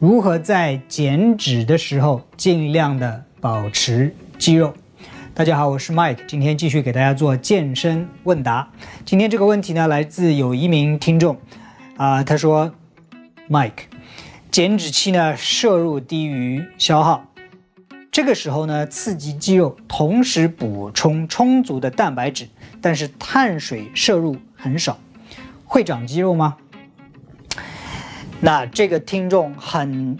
如何在减脂的时候尽量的保持肌肉？大家好，我是 Mike，今天继续给大家做健身问答。今天这个问题呢，来自有一名听众，啊，他说，Mike，减脂期呢摄入低于消耗，这个时候呢刺激肌肉，同时补充充足的蛋白质，但是碳水摄入很少，会长肌肉吗？那这个听众很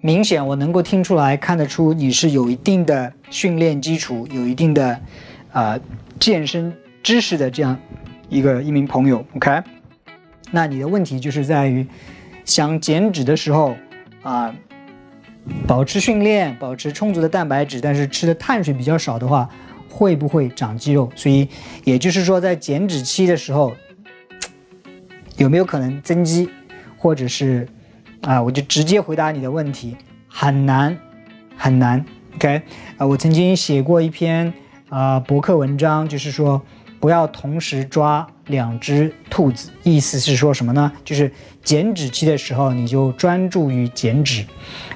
明显，我能够听出来，看得出你是有一定的训练基础，有一定的啊健身知识的这样一个一名朋友。OK，那你的问题就是在于想减脂的时候啊，保持训练，保持充足的蛋白质，但是吃的碳水比较少的话，会不会长肌肉？所以也就是说，在减脂期的时候，有没有可能增肌？或者是，啊，我就直接回答你的问题，很难，很难。OK，啊，我曾经写过一篇啊博客文章，就是说不要同时抓两只兔子，意思是说什么呢？就是减脂期的时候你就专注于减脂，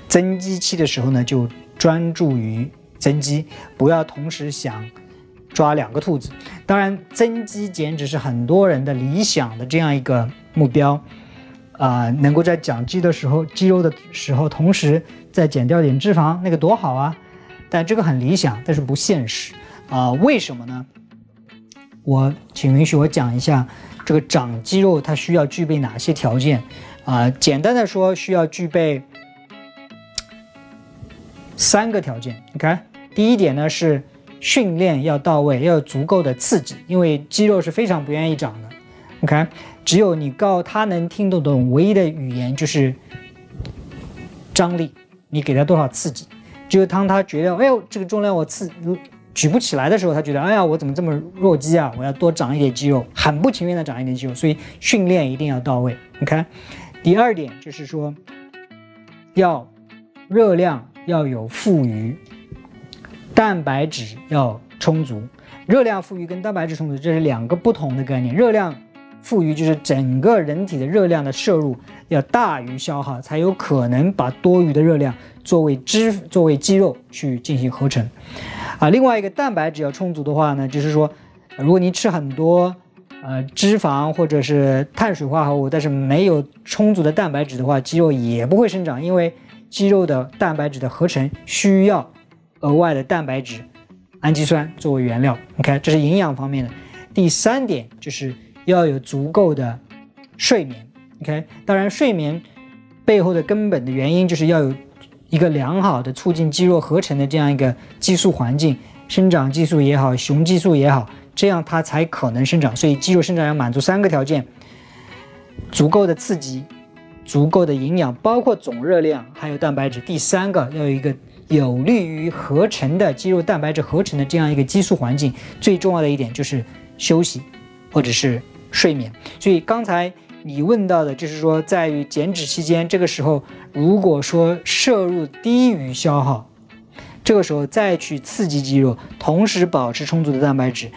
增肌期的时候呢就专注于增肌，不要同时想抓两个兔子。当然，增肌减脂是很多人的理想的这样一个目标。啊，能够在长肌的时候、肌肉的时候，同时再减掉点脂肪，那个多好啊！但这个很理想，但是不现实啊。为什么呢？我请允许我讲一下，这个长肌肉它需要具备哪些条件啊？简单的说，需要具备三个条件。你看，第一点呢是训练要到位，要有足够的刺激，因为肌肉是非常不愿意长的。OK，只有你告他能听得懂唯一的语言就是张力，你给他多少刺激，只有当他觉得哎呦这个重量我刺举不起来的时候，他觉得哎呀我怎么这么弱鸡啊，我要多长一点肌肉，很不情愿的长一点肌肉，所以训练一定要到位。你看第二点就是说要热量要有富余，蛋白质要充足，热量富余跟蛋白质充足这是两个不同的概念，热量。富余就是整个人体的热量的摄入要大于消耗，才有可能把多余的热量作为脂作为肌肉去进行合成。啊，另外一个蛋白质要充足的话呢，就是说，如果你吃很多呃脂肪或者是碳水化合物，但是没有充足的蛋白质的话，肌肉也不会生长，因为肌肉的蛋白质的合成需要额外的蛋白质、氨基酸作为原料。OK，这是营养方面的。第三点就是。要有足够的睡眠，OK。当然，睡眠背后的根本的原因就是要有一个良好的促进肌肉合成的这样一个激素环境，生长激素也好，雄激素也好，这样它才可能生长。所以，肌肉生长要满足三个条件：足够的刺激、足够的营养，包括总热量，还有蛋白质。第三个，要有一个有利于合成的肌肉蛋白质合成的这样一个激素环境。最重要的一点就是休息，或者是。睡眠，所以刚才你问到的就是说，在于减脂期间，这个时候如果说摄入低于消耗，这个时候再去刺激肌肉，同时保持充足的蛋白质，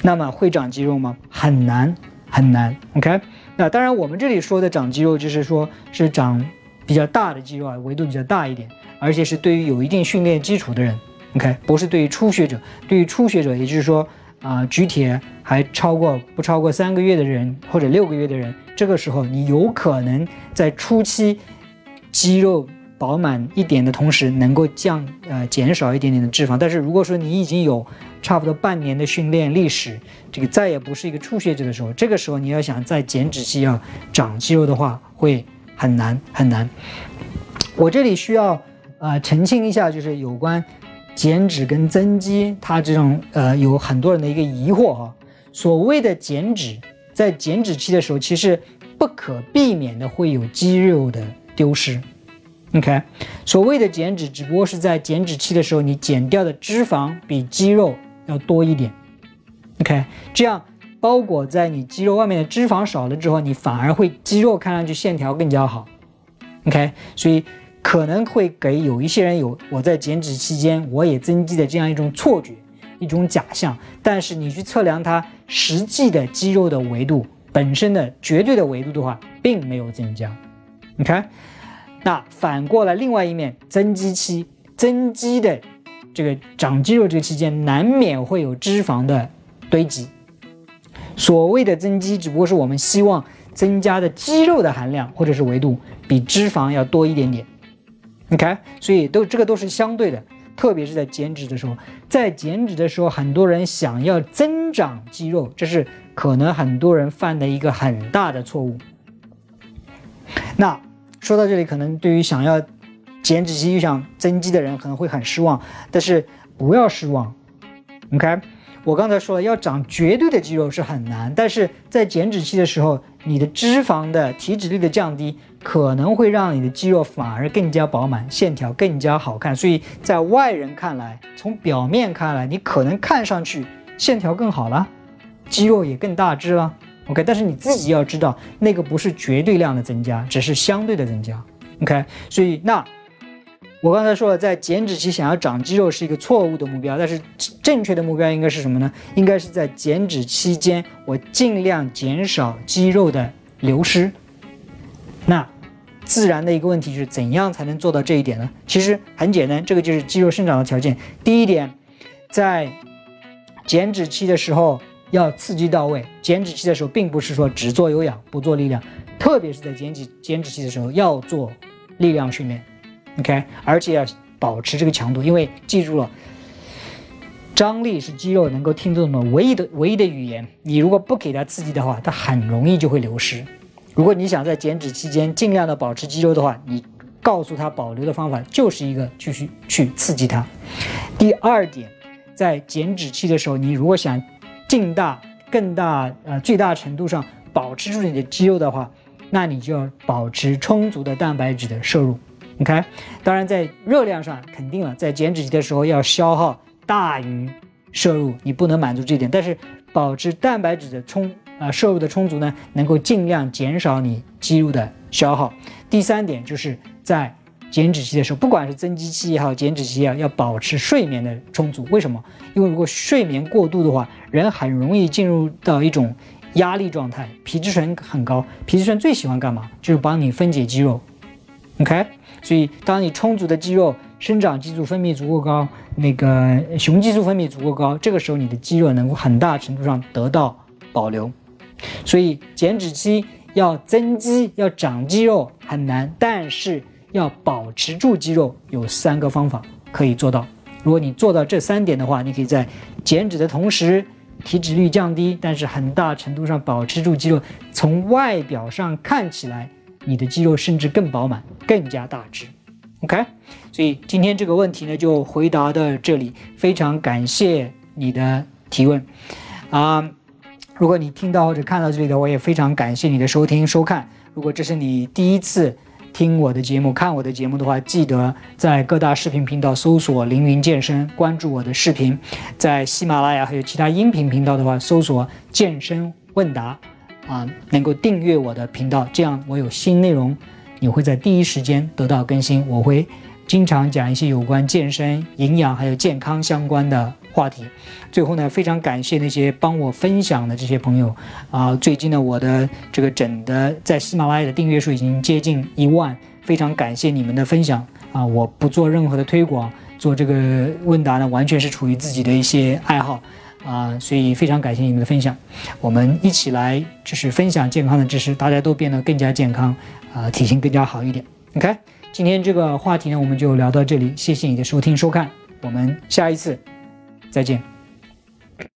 那么会长肌肉吗？很难很难。OK，那当然我们这里说的长肌肉，就是说是长比较大的肌肉啊，维度比较大一点，而且是对于有一定训练基础的人。OK，不是对于初学者，对于初学者，也就是说。啊，举铁还超过不超过三个月的人，或者六个月的人，这个时候你有可能在初期肌肉饱满一点的同时，能够降呃减少一点点的脂肪。但是如果说你已经有差不多半年的训练历史，这个再也不是一个初学者的时候，这个时候你要想在减脂期要长肌肉的话，会很难很难。我这里需要啊澄清一下，就是有关。减脂跟增肌，它这种呃有很多人的一个疑惑哈。所谓的减脂，在减脂期的时候，其实不可避免的会有肌肉的丢失。OK，所谓的减脂，只不过是在减脂期的时候，你减掉的脂肪比肌肉要多一点。OK，这样包裹在你肌肉外面的脂肪少了之后，你反而会肌肉看上去线条更加好。OK，所以。可能会给有一些人有我在减脂期间我也增肌的这样一种错觉，一种假象。但是你去测量它实际的肌肉的维度本身的绝对的维度的话，并没有增加。你看，那反过来，另外一面增肌期，增肌的这个长肌肉这个期间，难免会有脂肪的堆积。所谓的增肌，只不过是我们希望增加的肌肉的含量或者是维度比脂肪要多一点点。OK，所以都这个都是相对的，特别是在减脂的时候，在减脂的时候，很多人想要增长肌肉，这是可能很多人犯的一个很大的错误。那说到这里，可能对于想要减脂期又想增肌的人可能会很失望，但是不要失望。OK，我刚才说了，要长绝对的肌肉是很难，但是在减脂期的时候，你的脂肪的体脂率的降低，可能会让你的肌肉反而更加饱满，线条更加好看。所以在外人看来，从表面看来，你可能看上去线条更好了，肌肉也更大只了。OK，但是你自己要知道，那个不是绝对量的增加，只是相对的增加。OK，所以那我刚才说了，在减脂期想要长肌肉是一个错误的目标，但是正确的目标应该是什么呢？应该是在减脂期间，我尽量减少肌肉的流失。那自然的一个问题就是怎样才能做到这一点呢？其实很简单，这个就是肌肉生长的条件。第一点，在减脂期的时候。要刺激到位，减脂期的时候，并不是说只做有氧不做力量，特别是在减脂减脂期的时候要做力量训练，OK，而且要保持这个强度，因为记住了，张力是肌肉能够听懂的唯一的唯一的语言。你如果不给它刺激的话，它很容易就会流失。如果你想在减脂期间尽量的保持肌肉的话，你告诉他保留的方法就是一个继续去刺激它。第二点，在减脂期的时候，你如果想尽大、更大、呃最大程度上保持住你的肌肉的话，那你就要保持充足的蛋白质的摄入。OK，当然在热量上肯定了，在减脂期的时候要消耗大于摄入，你不能满足这一点。但是保持蛋白质的充啊摄入的充足呢，能够尽量减少你肌肉的消耗。第三点就是在。减脂期的时候，不管是增肌期也好，减脂期也好，要保持睡眠的充足。为什么？因为如果睡眠过度的话，人很容易进入到一种压力状态，皮质醇很高。皮质醇最喜欢干嘛？就是帮你分解肌肉。OK，所以当你充足的肌肉生长激素分泌足够高，那个雄激素分泌足够高，这个时候你的肌肉能够很大程度上得到保留。所以减脂期要增肌、要长肌肉很难，但是。要保持住肌肉有三个方法可以做到。如果你做到这三点的话，你可以在减脂的同时体脂率降低，但是很大程度上保持住肌肉。从外表上看起来，你的肌肉甚至更饱满、更加大只。OK，所以今天这个问题呢就回答到这里。非常感谢你的提问啊！如果你听到或者看到这里的，我也非常感谢你的收听收看。如果这是你第一次，听我的节目、看我的节目的话，记得在各大视频频道搜索“凌云健身”，关注我的视频；在喜马拉雅还有其他音频频道的话，搜索“健身问答”，啊，能够订阅我的频道，这样我有新内容，你会在第一时间得到更新。我会经常讲一些有关健身、营养还有健康相关的。话题，最后呢，非常感谢那些帮我分享的这些朋友啊！最近呢，我的这个整的在喜马拉雅的订阅数已经接近一万，非常感谢你们的分享啊！我不做任何的推广，做这个问答呢，完全是出于自己的一些爱好啊，所以非常感谢你们的分享，我们一起来就是分享健康的知识，大家都变得更加健康啊，体型更加好一点。OK，今天这个话题呢，我们就聊到这里，谢谢你的收听收看，我们下一次。再见。